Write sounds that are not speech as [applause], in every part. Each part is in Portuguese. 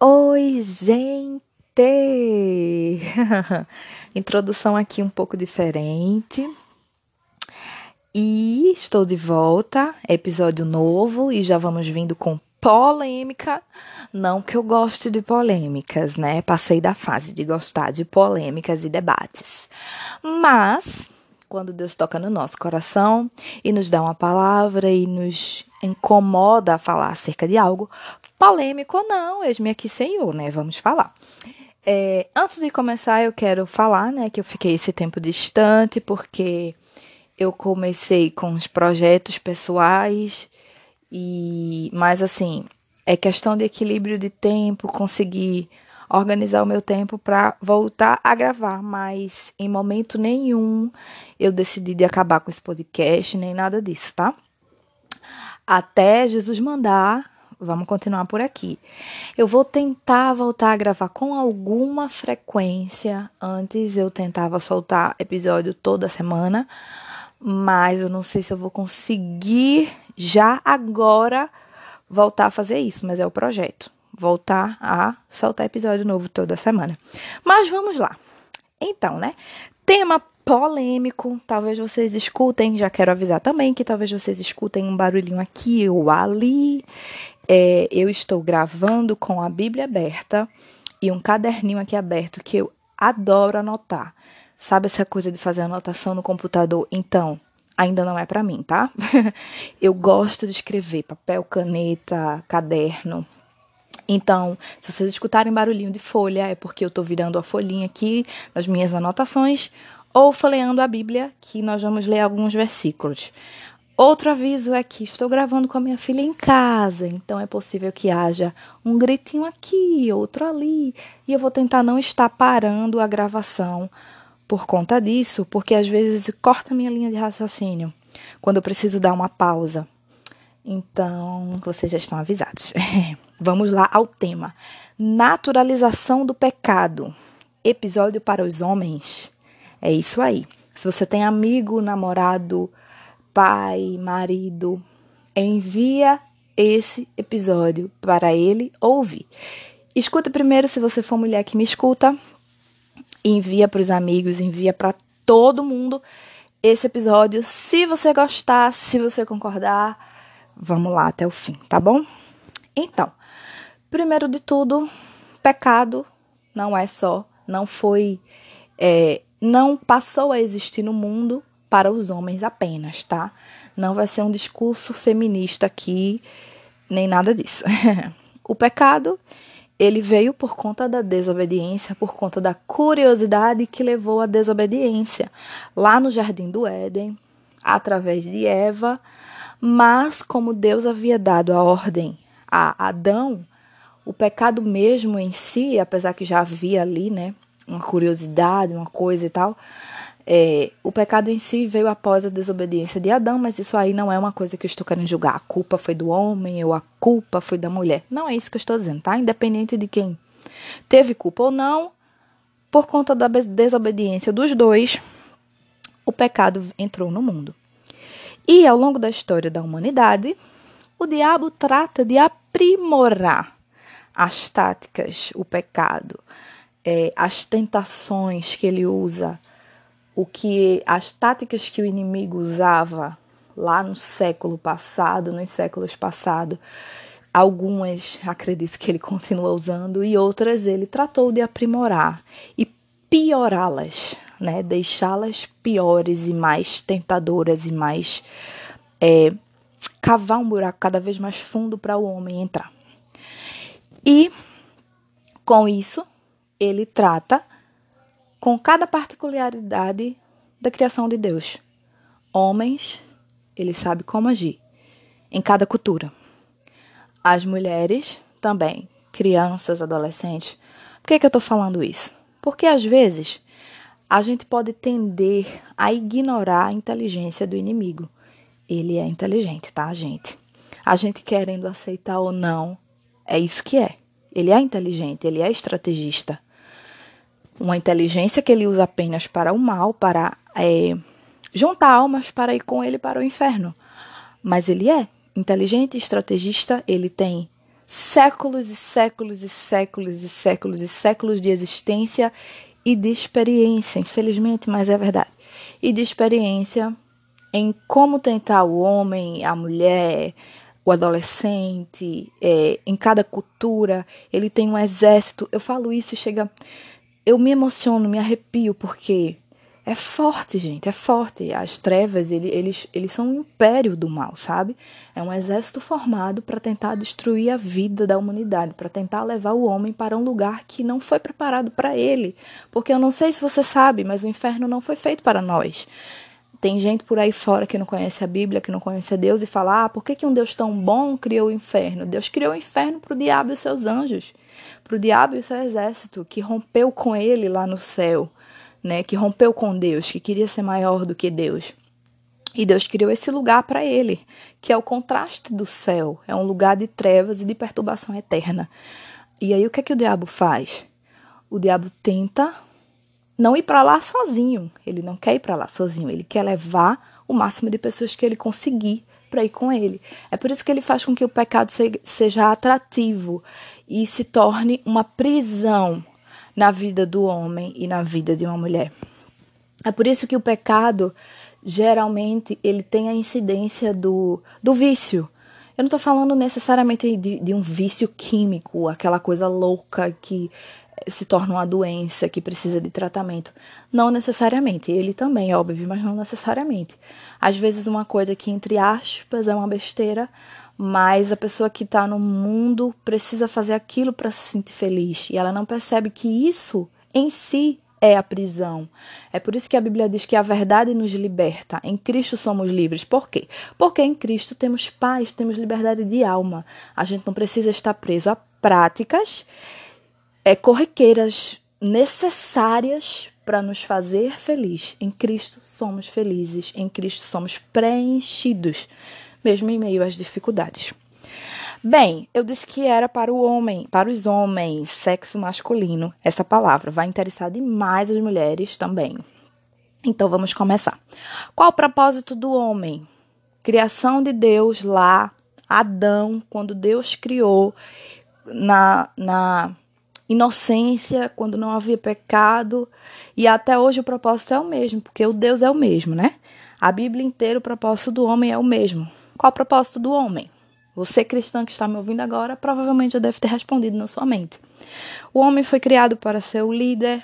Oi, gente! [laughs] Introdução aqui um pouco diferente. E estou de volta, episódio novo e já vamos vindo com polêmica. Não que eu goste de polêmicas, né? Passei da fase de gostar de polêmicas e debates. Mas quando Deus toca no nosso coração e nos dá uma palavra e nos incomoda a falar acerca de algo, polêmico ou não, eis-me aqui, Senhor, né? Vamos falar. É, antes de começar, eu quero falar, né, que eu fiquei esse tempo distante porque eu comecei com os projetos pessoais e, mas assim, é questão de equilíbrio de tempo, conseguir organizar o meu tempo para voltar a gravar, mas em momento nenhum eu decidi de acabar com esse podcast, nem nada disso, tá? Até Jesus mandar, vamos continuar por aqui. Eu vou tentar voltar a gravar com alguma frequência. Antes eu tentava soltar episódio toda semana, mas eu não sei se eu vou conseguir já agora voltar a fazer isso, mas é o projeto voltar a soltar episódio novo toda semana. Mas vamos lá. Então, né? Tema polêmico, talvez vocês escutem, já quero avisar também que talvez vocês escutem um barulhinho aqui ou ali. É, eu estou gravando com a Bíblia aberta e um caderninho aqui aberto que eu adoro anotar. Sabe essa coisa de fazer anotação no computador? Então, ainda não é para mim, tá? [laughs] eu gosto de escrever papel, caneta, caderno. Então, se vocês escutarem barulhinho de folha, é porque eu estou virando a folhinha aqui nas minhas anotações ou folheando a Bíblia, que nós vamos ler alguns versículos. Outro aviso é que estou gravando com a minha filha em casa, então é possível que haja um gritinho aqui, outro ali, e eu vou tentar não estar parando a gravação por conta disso, porque às vezes corta minha linha de raciocínio quando eu preciso dar uma pausa. Então, vocês já estão avisados. [laughs] Vamos lá ao tema: Naturalização do pecado. Episódio para os homens. É isso aí. Se você tem amigo, namorado, pai, marido, envia esse episódio para ele ouvir. Escuta primeiro se você for mulher que me escuta. Envia para os amigos, envia para todo mundo esse episódio. Se você gostar, se você concordar, vamos lá até o fim, tá bom? Então, Primeiro de tudo, pecado não é só, não foi, é, não passou a existir no mundo para os homens apenas, tá? Não vai ser um discurso feminista aqui, nem nada disso. [laughs] o pecado, ele veio por conta da desobediência, por conta da curiosidade que levou à desobediência. Lá no jardim do Éden, através de Eva, mas como Deus havia dado a ordem a Adão, o pecado mesmo em si, apesar que já havia ali, né, uma curiosidade, uma coisa e tal, é, o pecado em si veio após a desobediência de Adão, mas isso aí não é uma coisa que eu estou querendo julgar. A culpa foi do homem ou a culpa foi da mulher. Não é isso que eu estou dizendo, tá? Independente de quem teve culpa ou não, por conta da desobediência dos dois, o pecado entrou no mundo. E ao longo da história da humanidade, o diabo trata de aprimorar as táticas, o pecado, é, as tentações que ele usa, o que as táticas que o inimigo usava lá no século passado, nos séculos passados, algumas acredito que ele [laughs] continua usando e outras ele tratou de aprimorar e piorá-las, né? Deixá-las piores e mais tentadoras e mais é, cavar um buraco cada vez mais fundo para o homem entrar. E com isso, ele trata com cada particularidade da criação de Deus. Homens, ele sabe como agir em cada cultura. As mulheres também, crianças, adolescentes. Por que, que eu estou falando isso? Porque às vezes a gente pode tender a ignorar a inteligência do inimigo. Ele é inteligente, tá, gente? A gente querendo aceitar ou não, é isso que é. Ele é inteligente, ele é estrategista. Uma inteligência que ele usa apenas para o mal, para é, juntar almas para ir com ele para o inferno. Mas ele é inteligente, estrategista, ele tem séculos e séculos e séculos e séculos e séculos de existência e de experiência, infelizmente, mas é verdade. E de experiência em como tentar o homem, a mulher, o adolescente, é, em cada cultura, ele tem um exército. Eu falo isso e chega. Eu me emociono, me arrepio, porque é forte, gente, é forte. As trevas, ele, eles, eles são um império do mal, sabe? É um exército formado para tentar destruir a vida da humanidade, para tentar levar o homem para um lugar que não foi preparado para ele. Porque eu não sei se você sabe, mas o inferno não foi feito para nós. Tem gente por aí fora que não conhece a Bíblia, que não conhece a Deus e fala: ah, por que, que um Deus tão bom criou o inferno? Deus criou o inferno para o diabo e os seus anjos, para o diabo e o seu exército, que rompeu com ele lá no céu né, que rompeu com Deus, que queria ser maior do que Deus. E Deus criou esse lugar para ele, que é o contraste do céu, é um lugar de trevas e de perturbação eterna. E aí o que é que o diabo faz? O diabo tenta não ir para lá sozinho, ele não quer ir para lá sozinho, ele quer levar o máximo de pessoas que ele conseguir para ir com ele. É por isso que ele faz com que o pecado seja atrativo e se torne uma prisão na vida do homem e na vida de uma mulher. É por isso que o pecado geralmente ele tem a incidência do, do vício. Eu não estou falando necessariamente de, de um vício químico, aquela coisa louca que se torna uma doença que precisa de tratamento. Não necessariamente. Ele também, óbvio, mas não necessariamente. Às vezes, uma coisa que, entre aspas, é uma besteira, mas a pessoa que está no mundo precisa fazer aquilo para se sentir feliz e ela não percebe que isso em si é a prisão. É por isso que a Bíblia diz que a verdade nos liberta. Em Cristo somos livres. Por quê? Porque em Cristo temos paz, temos liberdade de alma. A gente não precisa estar preso a práticas é, corriqueiras necessárias para nos fazer feliz. Em Cristo somos felizes, em Cristo somos preenchidos mesmo em meio às dificuldades. Bem, eu disse que era para o homem, para os homens, sexo masculino. Essa palavra vai interessar demais as mulheres também. Então vamos começar. Qual o propósito do homem? Criação de Deus lá, Adão, quando Deus criou na, na inocência, quando não havia pecado, e até hoje o propósito é o mesmo, porque o Deus é o mesmo, né? A Bíblia inteira, o propósito do homem é o mesmo. Qual o propósito do homem? Você cristão que está me ouvindo agora provavelmente já deve ter respondido na sua mente. O homem foi criado para ser o líder,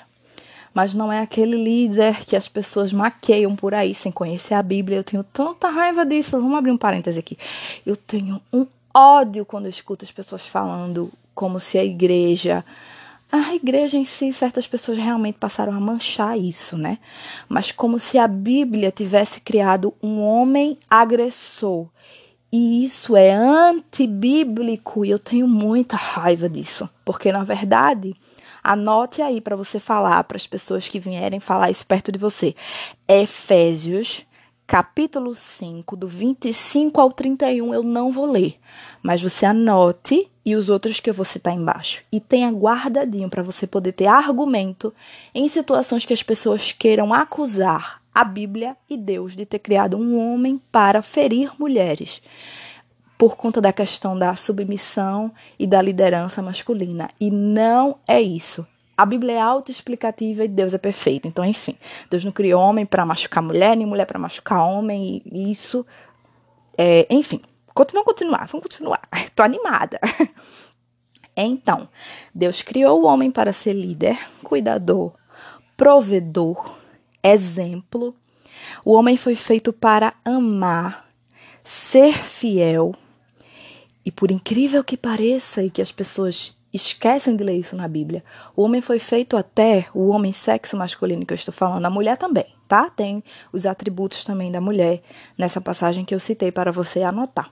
mas não é aquele líder que as pessoas maqueiam por aí sem conhecer a Bíblia. Eu tenho tanta raiva disso. Vamos abrir um parêntese aqui. Eu tenho um ódio quando eu escuto as pessoas falando como se a igreja a igreja em si, certas pessoas realmente passaram a manchar isso, né? Mas como se a Bíblia tivesse criado um homem agressor. E isso é antibíblico e eu tenho muita raiva disso. Porque, na verdade, anote aí para você falar para as pessoas que vierem falar isso perto de você. Efésios capítulo 5, do 25 ao 31, eu não vou ler, mas você anote e os outros que eu vou citar embaixo. E tenha guardadinho para você poder ter argumento em situações que as pessoas queiram acusar a Bíblia e Deus de ter criado um homem para ferir mulheres. Por conta da questão da submissão e da liderança masculina. E não é isso. A Bíblia é autoexplicativa e Deus é perfeito. Então, enfim, Deus não criou homem para machucar mulher, nem mulher para machucar homem, e isso. É, enfim, vamos continuar, vamos continuar. [laughs] Tô animada. Então, Deus criou o homem para ser líder, cuidador, provedor, exemplo. O homem foi feito para amar, ser fiel. E por incrível que pareça e que as pessoas esquecem de ler isso na Bíblia. O homem foi feito até, o homem sexo masculino que eu estou falando, a mulher também, tá? Tem os atributos também da mulher nessa passagem que eu citei para você anotar.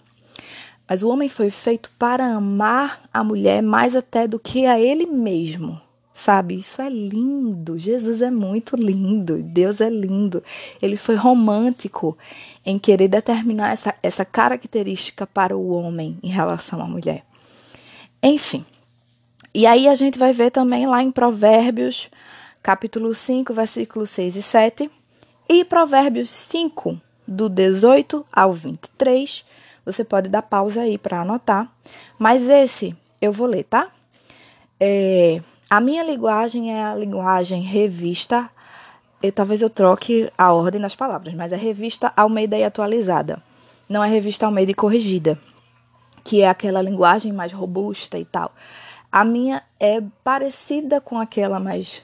Mas o homem foi feito para amar a mulher mais até do que a ele mesmo. Sabe, isso é lindo. Jesus é muito lindo. Deus é lindo. Ele foi romântico em querer determinar essa, essa característica para o homem em relação à mulher. Enfim, e aí a gente vai ver também lá em Provérbios, capítulo 5, versículos 6 e 7, e Provérbios 5, do 18 ao 23. Você pode dar pausa aí para anotar. Mas esse eu vou ler, tá? É, a minha linguagem é a linguagem revista. Eu, talvez eu troque a ordem das palavras, mas é revista Almeida e atualizada. Não é revista Almeida e corrigida, que é aquela linguagem mais robusta e tal. A minha é parecida com aquela mais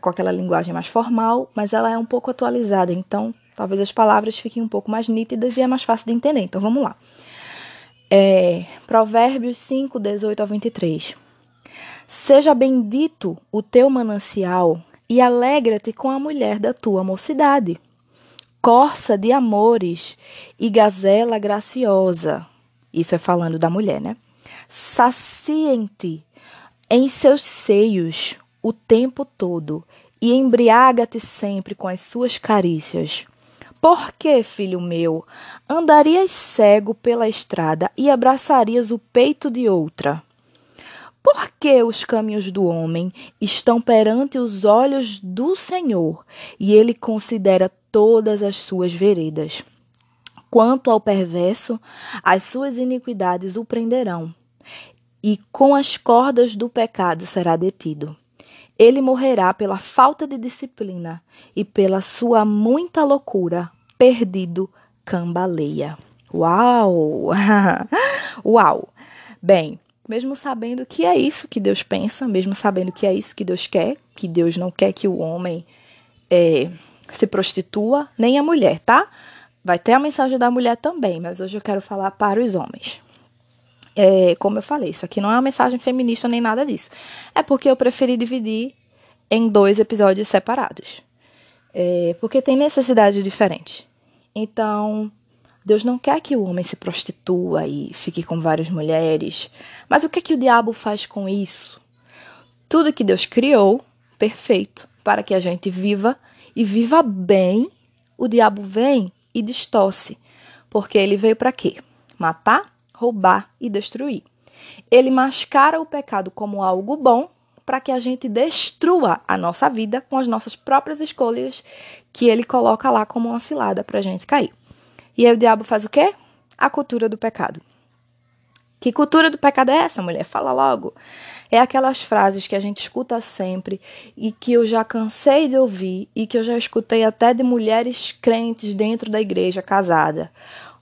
com aquela linguagem mais formal, mas ela é um pouco atualizada, então talvez as palavras fiquem um pouco mais nítidas e é mais fácil de entender. Então vamos lá. É, Provérbios 5, 18 a 23. Seja bendito o teu manancial e alegra-te com a mulher da tua mocidade. Corça de amores e gazela graciosa. Isso é falando da mulher, né? Saciem-te em seus seios o tempo todo e embriaga-te sempre com as suas carícias. Por que, filho meu, andarias cego pela estrada e abraçarias o peito de outra? Por que os caminhos do homem estão perante os olhos do Senhor e ele considera todas as suas veredas? Quanto ao perverso, as suas iniquidades o prenderão, e com as cordas do pecado será detido. Ele morrerá pela falta de disciplina e pela sua muita loucura, perdido, cambaleia. Uau! [laughs] Uau! Bem, mesmo sabendo que é isso que Deus pensa, mesmo sabendo que é isso que Deus quer, que Deus não quer que o homem é, se prostitua, nem a mulher, tá? Vai ter a mensagem da mulher também, mas hoje eu quero falar para os homens. É, como eu falei, isso aqui não é uma mensagem feminista nem nada disso. É porque eu preferi dividir em dois episódios separados. É, porque tem necessidade diferente. Então, Deus não quer que o homem se prostitua e fique com várias mulheres. Mas o que, que o diabo faz com isso? Tudo que Deus criou, perfeito, para que a gente viva e viva bem, o diabo vem e distorce. Porque ele veio para quê? Matar, roubar e destruir. Ele mascara o pecado como algo bom para que a gente destrua a nossa vida com as nossas próprias escolhas que ele coloca lá como uma cilada para a gente cair. E aí o diabo faz o quê? A cultura do pecado. Que cultura do pecado é essa, mulher? Fala logo. É aquelas frases que a gente escuta sempre e que eu já cansei de ouvir e que eu já escutei até de mulheres crentes dentro da igreja casada.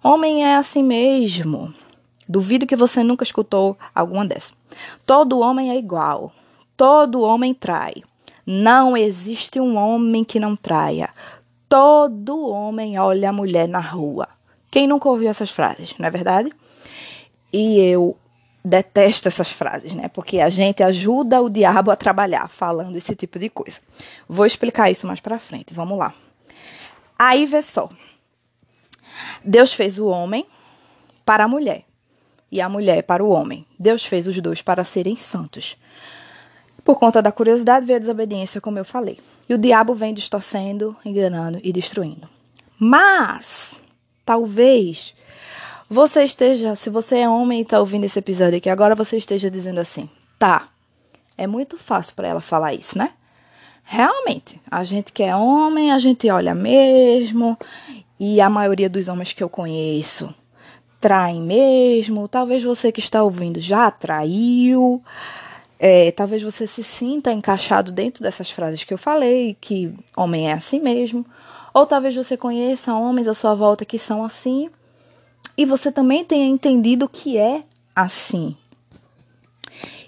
Homem é assim mesmo. Duvido que você nunca escutou alguma dessas. Todo homem é igual. Todo homem trai. Não existe um homem que não traia. Todo homem olha a mulher na rua. Quem nunca ouviu essas frases, não é verdade? E eu detesto essas frases, né? Porque a gente ajuda o diabo a trabalhar falando esse tipo de coisa. Vou explicar isso mais para frente. Vamos lá. Aí vê só. Deus fez o homem para a mulher e a mulher para o homem. Deus fez os dois para serem santos. Por conta da curiosidade veio a desobediência, como eu falei. E o diabo vem distorcendo, enganando e destruindo. Mas, talvez você esteja, se você é homem e está ouvindo esse episódio aqui, agora você esteja dizendo assim: tá, é muito fácil para ela falar isso, né? Realmente, a gente que é homem, a gente olha mesmo, e a maioria dos homens que eu conheço traem mesmo. Talvez você que está ouvindo já traiu. É, talvez você se sinta encaixado dentro dessas frases que eu falei, que homem é assim mesmo. Ou talvez você conheça homens à sua volta que são assim e você também tenha entendido que é assim.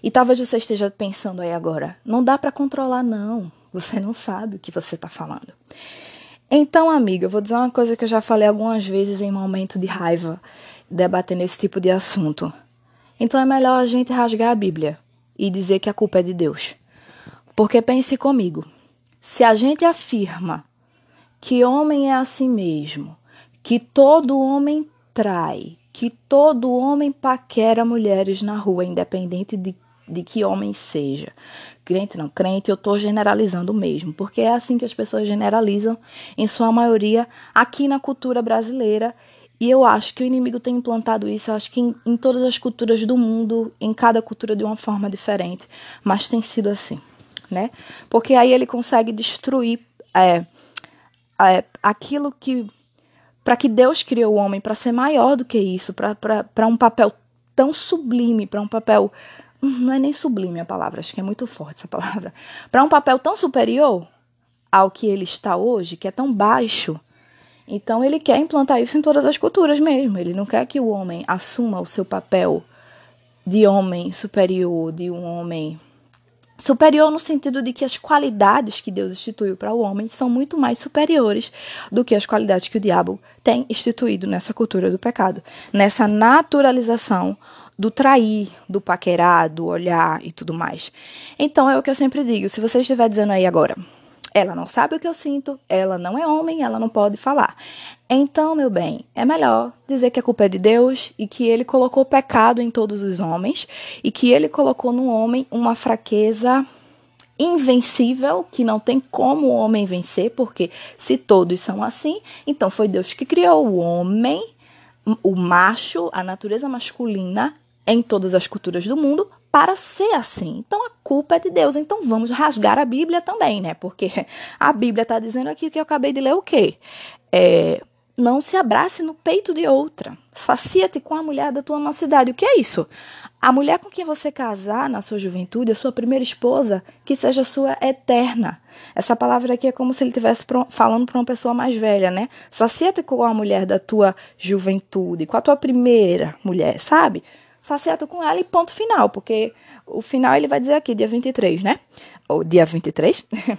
E talvez você esteja pensando aí agora, não dá para controlar não. Você não sabe o que você está falando. Então, amiga, eu vou dizer uma coisa que eu já falei algumas vezes em momento de raiva debatendo esse tipo de assunto. Então é melhor a gente rasgar a Bíblia e dizer que a culpa é de Deus. Porque pense comigo: se a gente afirma que homem é assim mesmo, que todo homem trai, que todo homem paquera mulheres na rua, independente de, de que homem seja, crente não crente, eu estou generalizando mesmo, porque é assim que as pessoas generalizam, em sua maioria, aqui na cultura brasileira e eu acho que o inimigo tem implantado isso, eu acho que em, em, todas as culturas do mundo, em cada cultura de uma forma diferente, mas tem sido assim, né? Porque aí ele consegue destruir é, é, aquilo que. Para que Deus criou o homem, para ser maior do que isso, para um papel tão sublime, para um papel não é nem sublime a palavra, acho que é muito forte essa palavra, para um papel tão superior ao que ele está hoje, que é tão baixo. Então ele quer implantar isso em todas as culturas mesmo. Ele não quer que o homem assuma o seu papel de homem superior, de um homem superior no sentido de que as qualidades que Deus instituiu para o homem são muito mais superiores do que as qualidades que o diabo tem instituído nessa cultura do pecado, nessa naturalização do trair, do paquerar, do olhar e tudo mais. Então é o que eu sempre digo, se você estiver dizendo aí agora, ela não sabe o que eu sinto, ela não é homem, ela não pode falar. Então, meu bem, é melhor dizer que a culpa é de Deus e que ele colocou pecado em todos os homens e que ele colocou no homem uma fraqueza invencível que não tem como o homem vencer, porque se todos são assim, então foi Deus que criou o homem, o macho, a natureza masculina em todas as culturas do mundo para ser assim. Então a culpa é de Deus. Então vamos rasgar a Bíblia também, né? Porque [laughs] a Bíblia está dizendo aqui que eu acabei de ler o quê? É, não se abrace no peito de outra. Sacia-te com a mulher da tua mocidade. O que é isso? A mulher com quem você casar na sua juventude, a sua primeira esposa, que seja sua eterna. Essa palavra aqui é como se ele estivesse falando para uma pessoa mais velha, né? Sacia-te com a mulher da tua juventude, com a tua primeira mulher, sabe? Saciado com ela e ponto final, porque o final ele vai dizer aqui, dia 23, né? Ou dia 23? [laughs]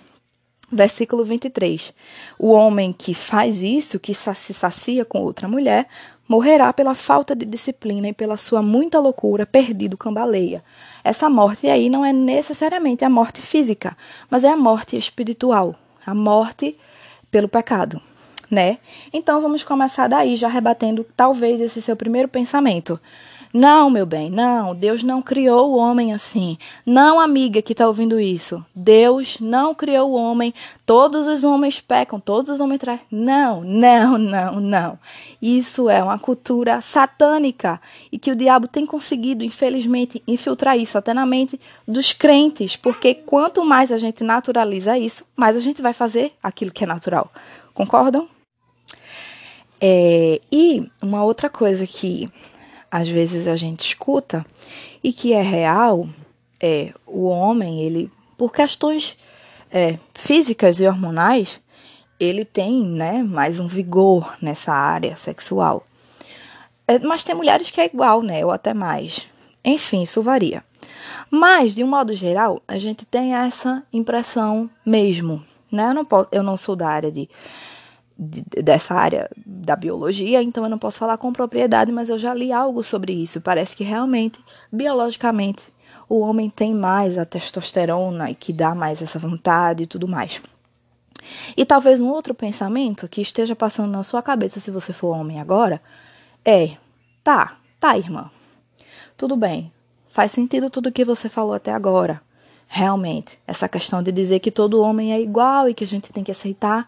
Versículo 23. O homem que faz isso, que se sacia com outra mulher, morrerá pela falta de disciplina e pela sua muita loucura, perdido cambaleia. Essa morte aí não é necessariamente a morte física, mas é a morte espiritual, a morte pelo pecado, né? Então vamos começar daí, já rebatendo talvez esse seu primeiro pensamento. Não, meu bem, não. Deus não criou o homem assim. Não, amiga que está ouvindo isso. Deus não criou o homem. Todos os homens pecam, todos os homens traem. Não, não, não, não. Isso é uma cultura satânica e que o diabo tem conseguido, infelizmente, infiltrar isso até na mente dos crentes, porque quanto mais a gente naturaliza isso, mais a gente vai fazer aquilo que é natural. Concordam? É, e uma outra coisa que às vezes a gente escuta e que é real, é o homem, ele, por questões é, físicas e hormonais, ele tem né, mais um vigor nessa área sexual. É, mas tem mulheres que é igual, né? Ou até mais. Enfim, isso varia. Mas, de um modo geral, a gente tem essa impressão mesmo. Né? Eu, não posso, eu não sou da área de de, dessa área da biologia, então eu não posso falar com propriedade, mas eu já li algo sobre isso. Parece que realmente, biologicamente, o homem tem mais a testosterona e que dá mais essa vontade e tudo mais. E talvez um outro pensamento que esteja passando na sua cabeça se você for homem agora é: tá, tá, irmã. Tudo bem. Faz sentido tudo que você falou até agora. Realmente, essa questão de dizer que todo homem é igual e que a gente tem que aceitar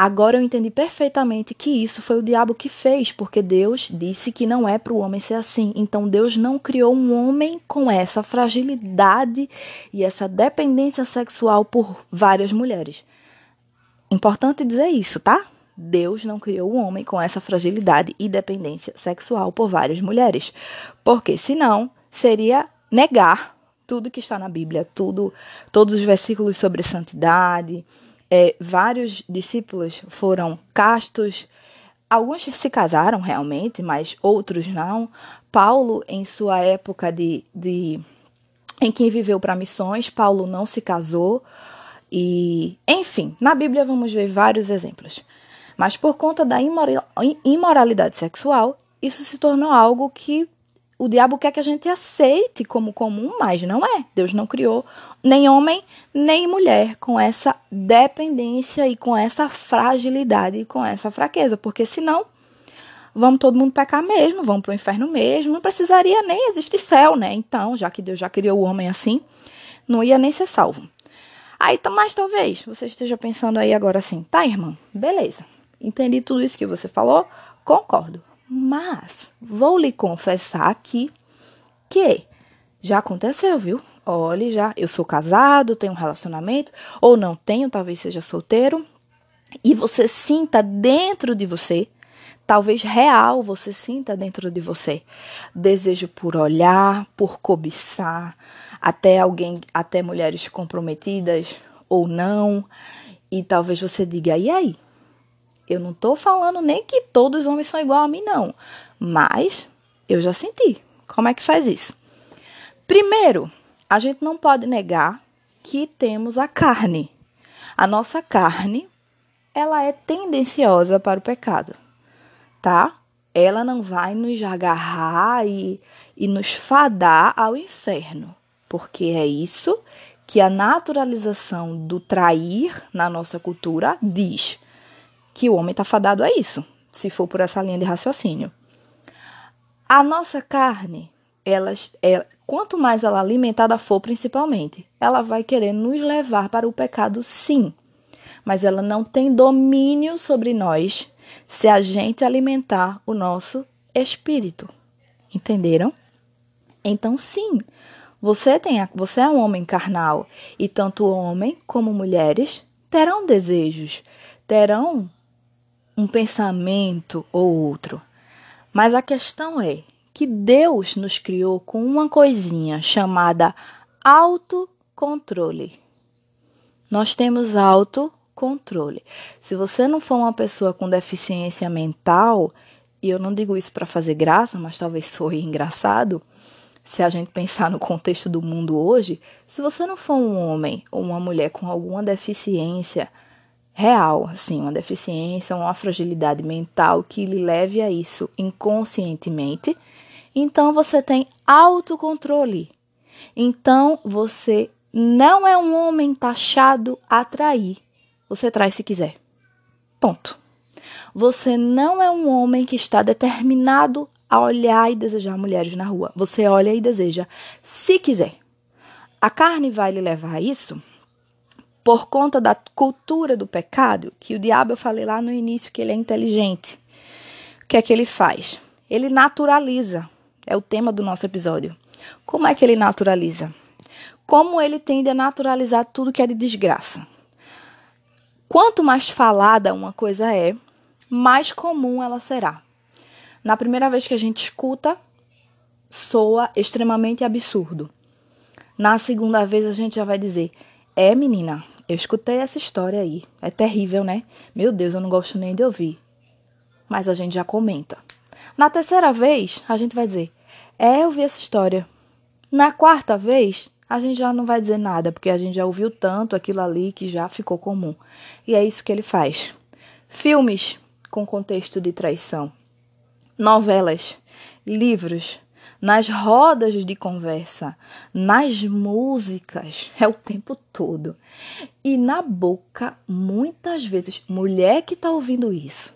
Agora eu entendi perfeitamente que isso foi o diabo que fez, porque Deus disse que não é para o homem ser assim. Então Deus não criou um homem com essa fragilidade e essa dependência sexual por várias mulheres. Importante dizer isso, tá? Deus não criou um homem com essa fragilidade e dependência sexual por várias mulheres. Porque senão seria negar tudo que está na Bíblia, tudo, todos os versículos sobre santidade, é, vários discípulos foram castos, alguns se casaram realmente, mas outros não. Paulo, em sua época de, de em que viveu para missões, Paulo não se casou. E, enfim, na Bíblia vamos ver vários exemplos. Mas por conta da imoralidade sexual, isso se tornou algo que o diabo quer que a gente aceite como comum, mas não é. Deus não criou nem homem nem mulher com essa dependência e com essa fragilidade e com essa fraqueza, porque senão vamos todo mundo pecar mesmo, vamos para o inferno mesmo, não precisaria nem existir céu, né? Então, já que Deus já criou o homem assim, não ia nem ser salvo. Aí, mas talvez você esteja pensando aí agora assim, tá, irmã, beleza, entendi tudo isso que você falou, concordo. Mas vou lhe confessar aqui que já aconteceu, viu? Olhe, já, eu sou casado, tenho um relacionamento, ou não tenho, talvez seja solteiro, e você sinta dentro de você, talvez real você sinta dentro de você. Desejo por olhar, por cobiçar, até alguém, até mulheres comprometidas ou não. E talvez você diga: "E aí? Eu não tô falando nem que todos os homens são igual a mim não, mas eu já senti. Como é que faz isso? Primeiro, a gente não pode negar que temos a carne. A nossa carne, ela é tendenciosa para o pecado tá? Ela não vai nos agarrar e, e nos fadar ao inferno, porque é isso que a naturalização do trair na nossa cultura diz que o homem está fadado a isso, se for por essa linha de raciocínio. A nossa carne, ela, ela, quanto mais ela alimentada for, principalmente, ela vai querer nos levar para o pecado, sim. Mas ela não tem domínio sobre nós se a gente alimentar o nosso espírito. Entenderam? Então, sim, você tem, você é um homem carnal e tanto homem como mulheres terão desejos, terão um pensamento ou outro. Mas a questão é que Deus nos criou com uma coisinha chamada autocontrole. Nós temos auto controle. Se você não for uma pessoa com deficiência mental, e eu não digo isso para fazer graça, mas talvez [laughs] soe engraçado, se a gente pensar no contexto do mundo hoje, se você não for um homem ou uma mulher com alguma deficiência real, assim, uma deficiência, uma fragilidade mental que lhe leve a isso inconscientemente, então você tem autocontrole. Então você não é um homem taxado a trair. Você traz se quiser. Ponto. Você não é um homem que está determinado a olhar e desejar mulheres na rua. Você olha e deseja se quiser. A carne vai lhe levar a isso por conta da cultura do pecado, que o diabo eu falei lá no início que ele é inteligente. O que é que ele faz? Ele naturaliza. É o tema do nosso episódio. Como é que ele naturaliza? Como ele tende a naturalizar tudo que é de desgraça. Quanto mais falada uma coisa é, mais comum ela será. Na primeira vez que a gente escuta, soa extremamente absurdo. Na segunda vez a gente já vai dizer: "É, menina, eu escutei essa história aí. É terrível, né? Meu Deus, eu não gosto nem de ouvir." Mas a gente já comenta. Na terceira vez, a gente vai dizer: "É, eu vi essa história." Na quarta vez, a gente já não vai dizer nada, porque a gente já ouviu tanto aquilo ali que já ficou comum. E é isso que ele faz. Filmes com contexto de traição, novelas, livros, nas rodas de conversa, nas músicas, é o tempo todo. E na boca, muitas vezes, mulher que está ouvindo isso,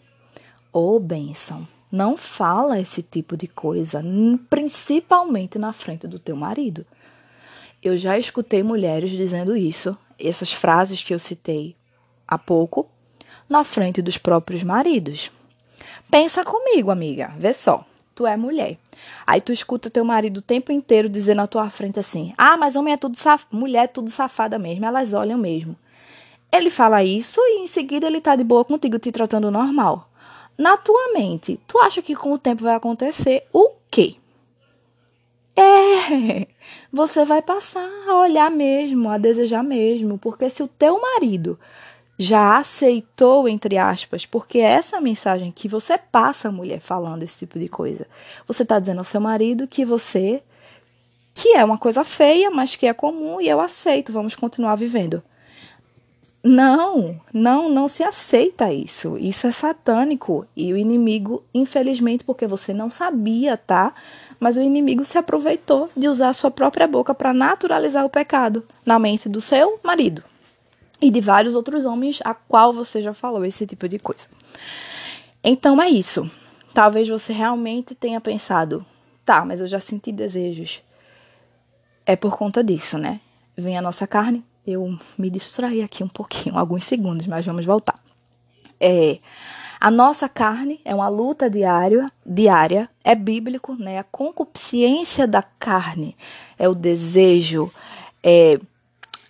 ô oh, benção, não fala esse tipo de coisa, principalmente na frente do teu marido. Eu já escutei mulheres dizendo isso, essas frases que eu citei há pouco, na frente dos próprios maridos. Pensa comigo, amiga, vê só. Tu é mulher. Aí tu escuta teu marido o tempo inteiro dizendo na tua frente assim: "Ah, mas homem é tudo saf... mulher é tudo safada mesmo, elas olham mesmo". Ele fala isso e em seguida ele tá de boa contigo te tratando normal. Na tua mente, tu acha que com o tempo vai acontecer o quê? É, você vai passar a olhar mesmo, a desejar mesmo, porque se o teu marido já aceitou, entre aspas, porque é essa mensagem que você passa, mulher, falando esse tipo de coisa. Você está dizendo ao seu marido que você, que é uma coisa feia, mas que é comum e eu aceito, vamos continuar vivendo. Não, não, não se aceita isso. Isso é satânico. E o inimigo, infelizmente, porque você não sabia, tá? mas o inimigo se aproveitou de usar a sua própria boca para naturalizar o pecado na mente do seu marido e de vários outros homens a qual você já falou esse tipo de coisa. Então é isso. Talvez você realmente tenha pensado, tá, mas eu já senti desejos. É por conta disso, né? Vem a nossa carne. Eu me distraí aqui um pouquinho, alguns segundos, mas vamos voltar. É, a nossa carne é uma luta diária, diária, é bíblico, né? A concupiscência da carne é o desejo, é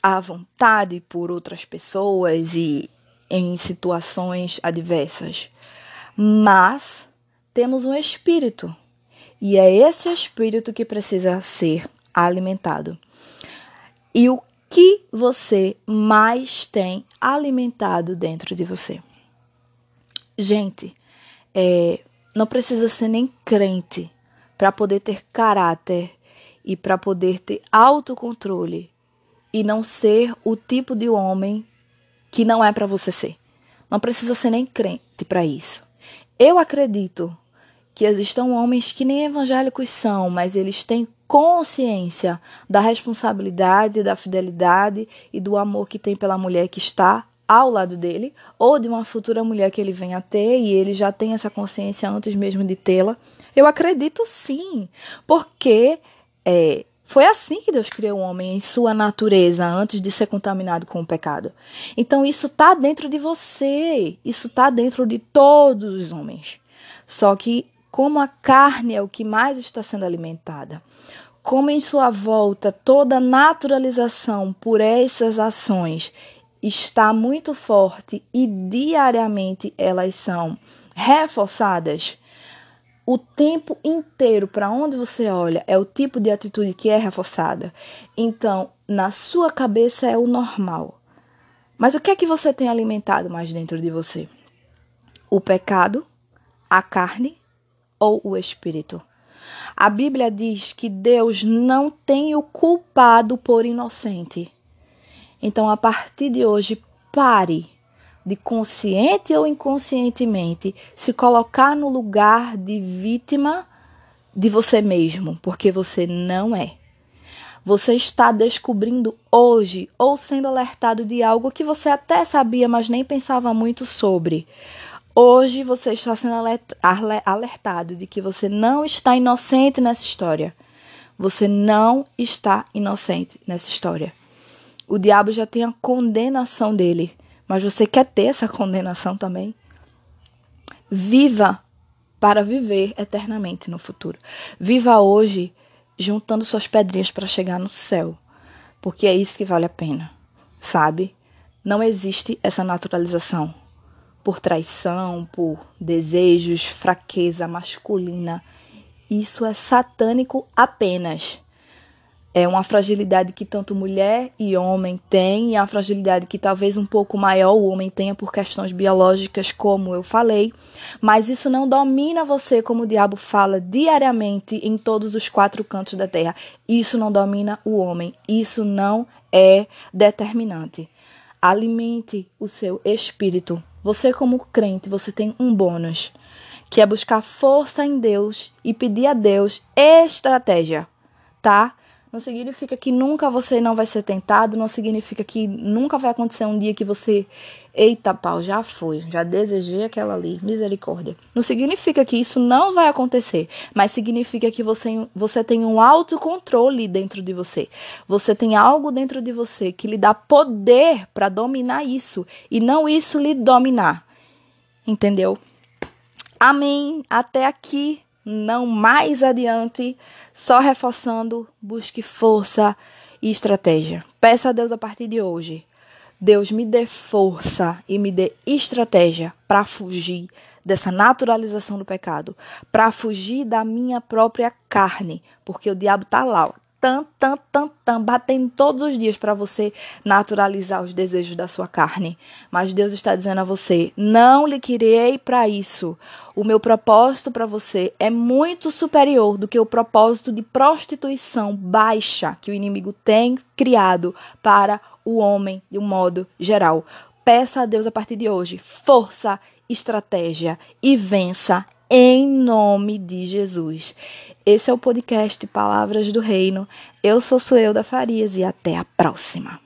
a vontade por outras pessoas e em situações adversas. Mas temos um espírito. E é esse espírito que precisa ser alimentado. E o que você mais tem alimentado dentro de você? Gente, é, não precisa ser nem crente para poder ter caráter e para poder ter autocontrole e não ser o tipo de homem que não é para você ser. Não precisa ser nem crente para isso. Eu acredito que existam homens que nem evangélicos são, mas eles têm consciência da responsabilidade, da fidelidade e do amor que tem pela mulher que está ao lado dele, ou de uma futura mulher que ele venha a ter e ele já tem essa consciência antes mesmo de tê-la. Eu acredito sim, porque é, foi assim que Deus criou o homem em sua natureza, antes de ser contaminado com o pecado. Então isso está dentro de você, isso está dentro de todos os homens. Só que, como a carne é o que mais está sendo alimentada, como em sua volta toda naturalização por essas ações está muito forte e diariamente elas são reforçadas, o tempo inteiro para onde você olha é o tipo de atitude que é reforçada. Então, na sua cabeça é o normal. Mas o que é que você tem alimentado mais dentro de você? O pecado, a carne ou o espírito? A Bíblia diz que Deus não tem o culpado por inocente. Então, a partir de hoje, pare de consciente ou inconscientemente se colocar no lugar de vítima de você mesmo, porque você não é. Você está descobrindo hoje ou sendo alertado de algo que você até sabia, mas nem pensava muito sobre. Hoje você está sendo alertado de que você não está inocente nessa história. Você não está inocente nessa história. O diabo já tem a condenação dele, mas você quer ter essa condenação também? Viva para viver eternamente no futuro. Viva hoje juntando suas pedrinhas para chegar no céu, porque é isso que vale a pena, sabe? Não existe essa naturalização por traição, por desejos, fraqueza masculina. Isso é satânico apenas. É uma fragilidade que tanto mulher e homem têm, e uma fragilidade que talvez um pouco maior o homem tenha por questões biológicas, como eu falei. Mas isso não domina você, como o diabo fala diariamente em todos os quatro cantos da terra. Isso não domina o homem. Isso não é determinante. Alimente o seu espírito você, como crente, você tem um bônus, que é buscar força em Deus e pedir a Deus estratégia, tá? Não significa que nunca você não vai ser tentado, não significa que nunca vai acontecer um dia que você, eita pau, já foi, já desejei aquela ali, misericórdia. Não significa que isso não vai acontecer, mas significa que você, você tem um autocontrole dentro de você. Você tem algo dentro de você que lhe dá poder para dominar isso e não isso lhe dominar. Entendeu? Amém. Até aqui não mais adiante, só reforçando, busque força e estratégia. Peça a Deus a partir de hoje. Deus me dê força e me dê estratégia para fugir dessa naturalização do pecado, para fugir da minha própria carne, porque o diabo tá lá, tan, tan, tan, tan, batendo todos os dias para você naturalizar os desejos da sua carne. Mas Deus está dizendo a você: não lhe criei para isso. O meu propósito para você é muito superior do que o propósito de prostituição baixa que o inimigo tem criado para o homem de um modo geral. Peça a Deus a partir de hoje força, estratégia e vença em nome de Jesus. Esse é o podcast Palavras do Reino. Eu sou Suelda Farias e até a próxima.